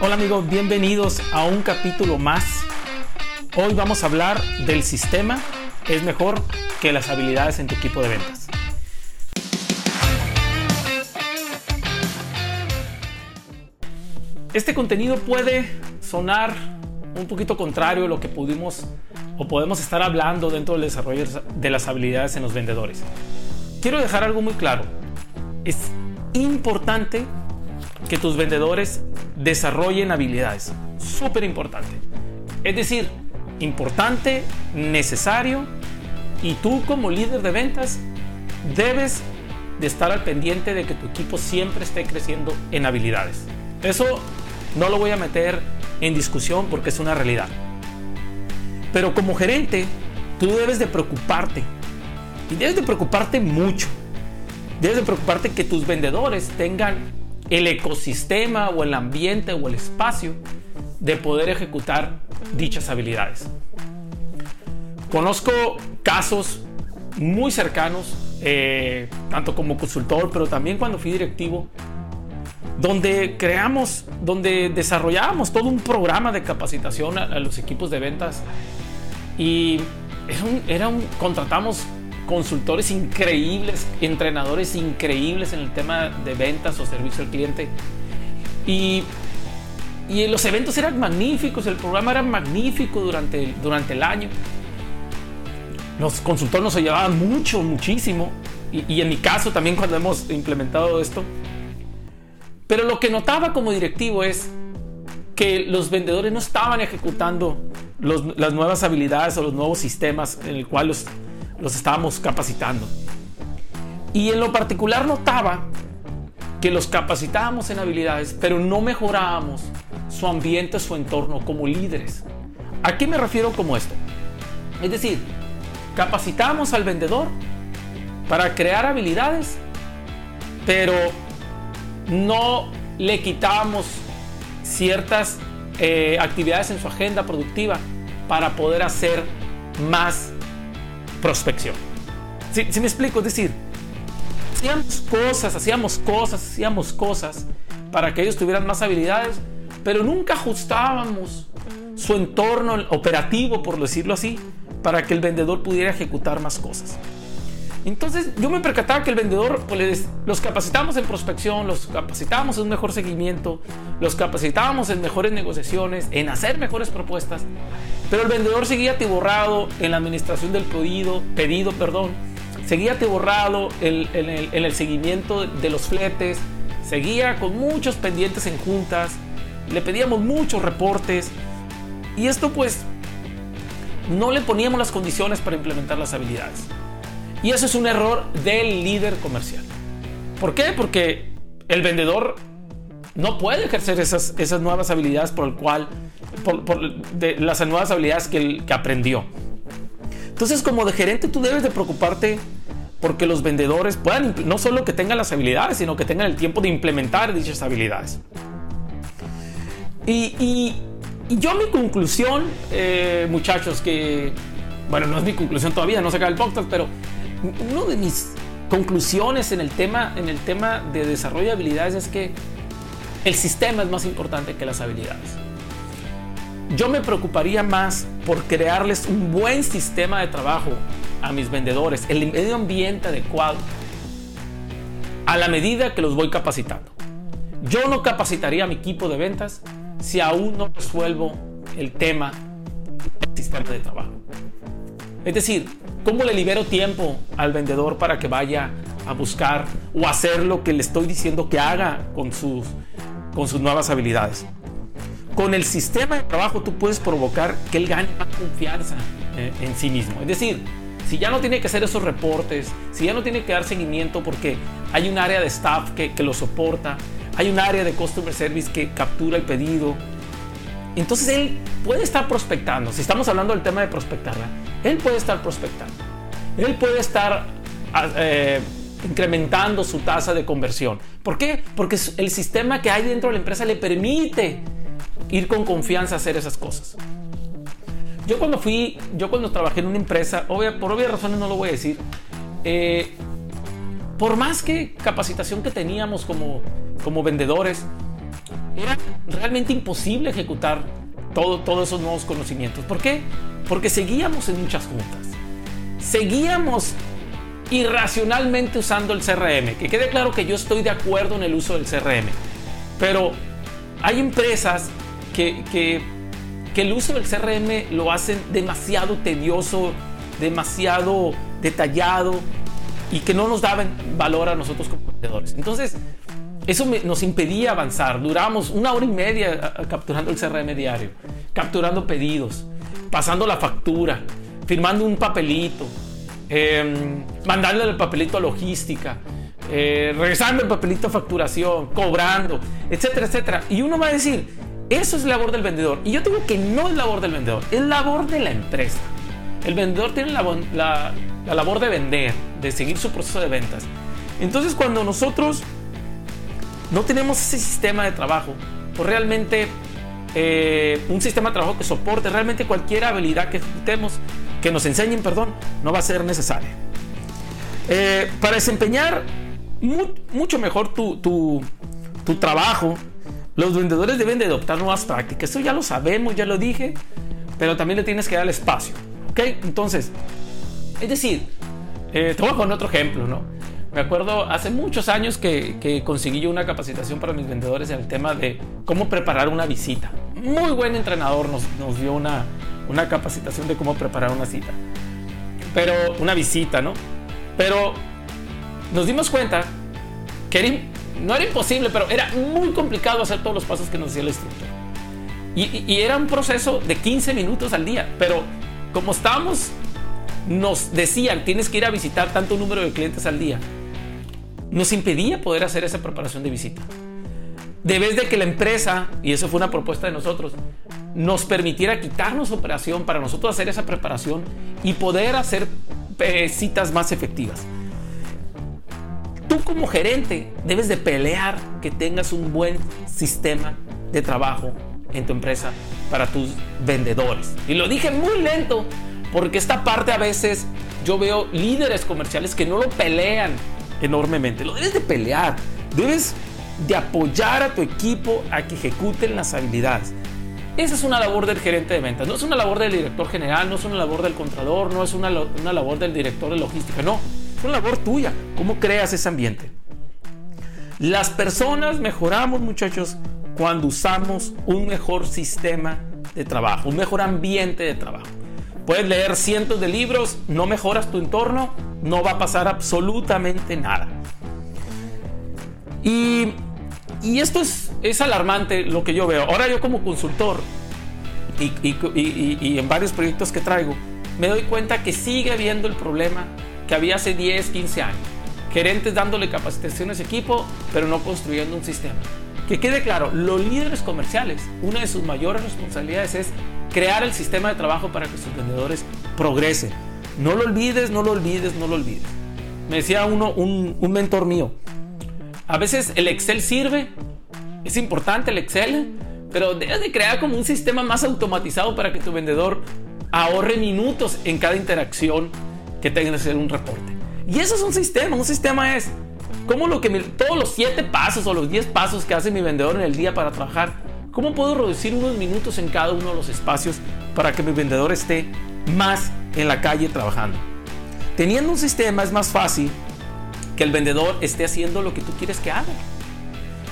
Hola amigos, bienvenidos a un capítulo más. Hoy vamos a hablar del sistema es mejor que las habilidades en tu equipo de ventas. Este contenido puede sonar un poquito contrario a lo que pudimos o podemos estar hablando dentro del desarrollo de las habilidades en los vendedores. Quiero dejar algo muy claro. Es importante que tus vendedores desarrollen habilidades. Súper importante. Es decir, importante, necesario y tú como líder de ventas debes de estar al pendiente de que tu equipo siempre esté creciendo en habilidades. Eso no lo voy a meter en discusión porque es una realidad. Pero como gerente, tú debes de preocuparte. Y debes de preocuparte mucho. Debes de preocuparte que tus vendedores tengan el ecosistema o el ambiente o el espacio de poder ejecutar dichas habilidades. Conozco casos muy cercanos, eh, tanto como consultor, pero también cuando fui directivo, donde creamos, donde desarrollábamos todo un programa de capacitación a, los equipos de ventas y era un, contratamos consultores increíbles, entrenadores increíbles en el tema de ventas o servicio al cliente y, y los eventos eran magníficos, el programa era magnífico durante, durante el año. Los consultores nos ayudaban mucho, muchísimo. Y en mi caso también cuando hemos implementado esto, pero lo que notaba como directivo es que los vendedores no estaban ejecutando las nuevas habilidades o los nuevos sistemas en el cual los, los estábamos capacitando. Y en lo particular notaba que los capacitábamos en habilidades, pero no mejorábamos su ambiente, su entorno como líderes. ¿A qué me refiero como esto? Es decir, capacitamos al vendedor para crear habilidades, pero no le quitamos ciertas eh, actividades en su agenda productiva para poder hacer más prospección. Si me explico? Es decir, hacíamos cosas, hacíamos cosas, hacíamos cosas para que ellos tuvieran más habilidades, pero nunca ajustábamos su entorno operativo, por decirlo así, para que el vendedor pudiera ejecutar más cosas. Entonces yo me percataba que el vendedor, pues los capacitábamos en prospección, los capacitábamos en un mejor seguimiento, los capacitábamos en mejores negociaciones, en hacer mejores propuestas, pero el vendedor seguía atiborrado en la administración del pedido, pedido, perdón, seguía atiborrado en, el, en el seguimiento de los fletes, seguía con muchos pendientes en juntas, le pedíamos muchos reportes y esto pues no le poníamos las condiciones para implementar las habilidades. Y eso es un error del líder comercial. ¿Por qué? Porque el vendedor no puede ejercer esas, esas nuevas habilidades por el cual, por, las nuevas habilidades que, que aprendió. Entonces, como de gerente, tú debes de preocuparte porque los vendedores puedan no solo que tengan las habilidades, sino que tengan el tiempo de implementar dichas habilidades. Y, y, yo mi conclusión, eh, muchachos, que, bueno, no es mi conclusión todavía, no se acaba el podcast, pero una de mis conclusiones en el, tema, en el tema de desarrollo de habilidades es que el sistema es más importante que las habilidades. Yo me preocuparía más por crearles un buen sistema de trabajo a mis vendedores, el medio ambiente adecuado, a la medida que los voy capacitando. Yo no capacitaría a mi equipo de ventas si aún no resuelvo el tema del sistema de trabajo. Es decir, ¿cómo le libero tiempo al vendedor para que vaya a buscar o hacer lo que le estoy diciendo que haga con sus, con sus nuevas habilidades? Con el sistema de trabajo tú puedes provocar que él gane más confianza eh, en sí mismo. Es decir, si ya no tiene que hacer esos reportes, si ya no tiene que dar seguimiento porque hay un área de staff que, que lo soporta, hay un área de customer service que captura el pedido, entonces él puede estar prospectando. Si estamos hablando del tema de prospectarla, él puede estar prospectando. Él puede estar ah, eh, incrementando su tasa de conversión. ¿Por qué? Porque el sistema que hay dentro de la empresa le permite ir con confianza a hacer esas cosas. Yo cuando fui, yo cuando trabajé en una empresa, por obvias razones no lo voy a decir, eh, por más que capacitación que teníamos como, como vendedores, era realmente imposible ejecutar todo, todos esos nuevos conocimientos. ¿Por qué? Porque seguíamos en muchas juntas. Seguíamos irracionalmente usando el CRM. Que quede claro que yo estoy de acuerdo en el uso del CRM. Pero hay empresas que, que, que el uso del CRM lo hacen demasiado tedioso, demasiado detallado y que no nos daban valor a nosotros como vendedores. Entonces, eso nos impedía avanzar. Duramos una hora y media capturando el CRM diario, capturando pedidos, pasando la factura, firmando un papelito, eh, mandándole el papelito a logística, eh, regresando el papelito a facturación, cobrando, etcétera, etcétera. Y uno va a decir, eso es labor del vendedor. Y yo digo que no es labor del vendedor, es labor de la empresa. El vendedor tiene la, la, la labor de vender, de seguir su proceso de ventas. Entonces cuando nosotros no tenemos ese sistema de trabajo, pues realmente eh, un sistema de trabajo que soporte realmente cualquier habilidad que ejecutemos, que nos enseñen, perdón, no va a ser necesaria. Eh, para desempeñar mucho mejor tu, trabajo, los vendedores deben de adoptar nuevas prácticas. Eso ya lo sabemos, ya lo dije, pero también le tienes que dar el espacio. ¿Ok? Entonces, es decir, eh, te voy otro ejemplo, ¿no? Me acuerdo hace muchos años que, conseguí yo una capacitación para mis vendedores en el tema de cómo preparar una visita. Muy buen entrenador nos, nos dio una, una capacitación de cómo preparar una cita. Pero, una visita, ¿no? Pero nos dimos cuenta que no era imposible, pero era muy complicado hacer todos los pasos que nos decía el instructor. Y, y, era un proceso de 15 minutos al día, pero como estábamos, nos decían, tienes que ir a visitar tanto número de clientes al día nos impedía poder hacer esa preparación de visita. De vez de que la empresa, y eso fue una propuesta de nosotros, nos permitiera quitarnos operación para nosotros hacer esa preparación y poder hacer eh, citas más efectivas. Tú como gerente debes de pelear que tengas un buen sistema de trabajo en tu empresa para tus vendedores. Y lo dije muy lento porque esta parte a veces yo veo líderes comerciales que no lo pelean enormemente. Lo debes de pelear. Debes de apoyar a tu equipo a que ejecuten las habilidades. Esa es una labor del gerente de ventas. No es una labor del director general, no es una labor del contralor, no es una, una labor del director de logística. No, es una labor tuya. ¿Cómo creas ese ambiente? Las personas mejoramos, muchachos, cuando usamos un mejor sistema de trabajo, un mejor ambiente de trabajo. Puedes leer cientos de libros, no mejoras tu entorno, no va a pasar absolutamente nada. Y, y esto es, es, alarmante lo que yo veo. Ahora yo como consultor y, y, y, en varios proyectos que traigo, me doy cuenta que sigue habiendo el problema que había hace 10, 15 años. Gerentes dándole capacitaciones a equipo, pero no construyendo un sistema. Que quede claro, los líderes comerciales, una de sus mayores responsabilidades es crear el sistema de trabajo para que sus vendedores progresen. No lo olvides, no lo olvides, no lo olvides. Me decía uno, un, mentor mío, a veces el Excel sirve, es importante el Excel, pero debes de crear como un sistema más automatizado para que tu vendedor ahorre minutos en cada interacción que tenga que hacer un reporte. Y eso es un sistema, un sistema es como lo que todos los siete pasos o los 10 pasos que hace mi vendedor en el día para trabajar ¿Cómo puedo reducir unos minutos en cada uno de los espacios para que mi vendedor esté más en la calle trabajando? Teniendo un sistema es más fácil que el vendedor esté haciendo lo que tú quieres que haga.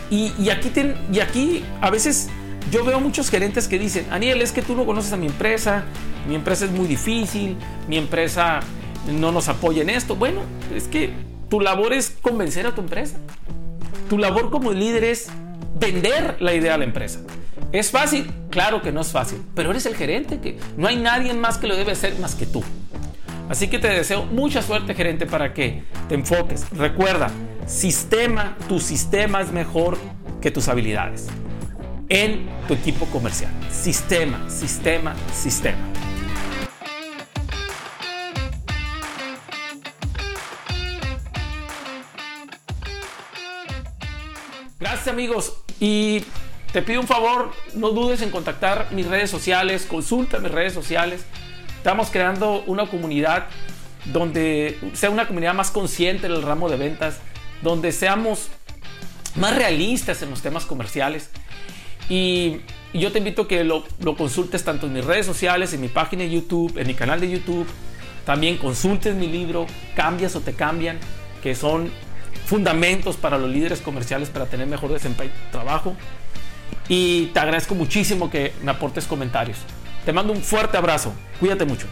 Y, aquí, y aquí a veces yo veo muchos gerentes que dicen, Aniel, es que tú no conoces a mi empresa, mi empresa es muy difícil, mi empresa no nos apoya en esto. Bueno, es que tu labor es convencer a tu empresa. Tu labor como líder es vender la idea a la empresa. ¿Es fácil? Claro que no es fácil, pero eres el gerente, que no hay nadie más que lo debe hacer más que tú. Así que te deseo mucha suerte, gerente, para que te enfoques. Recuerda, sistema, tu sistema es mejor que tus habilidades en tu equipo comercial. Sistema, sistema, sistema. Gracias amigos. Y te pido un favor, no dudes en contactar mis redes sociales, consulta mis redes sociales. Estamos creando una comunidad donde sea una comunidad más consciente en el ramo de ventas, donde seamos más realistas en los temas comerciales. Y yo te invito a que lo, lo consultes tanto en mis redes sociales, en mi página de YouTube, en mi canal de YouTube. También consultes mi libro, Cambias o te cambian, que son fundamentos para los líderes comerciales para tener mejor desempeño trabajo y te agradezco muchísimo que me aportes comentarios. Te mando un fuerte abrazo. Cuídate mucho.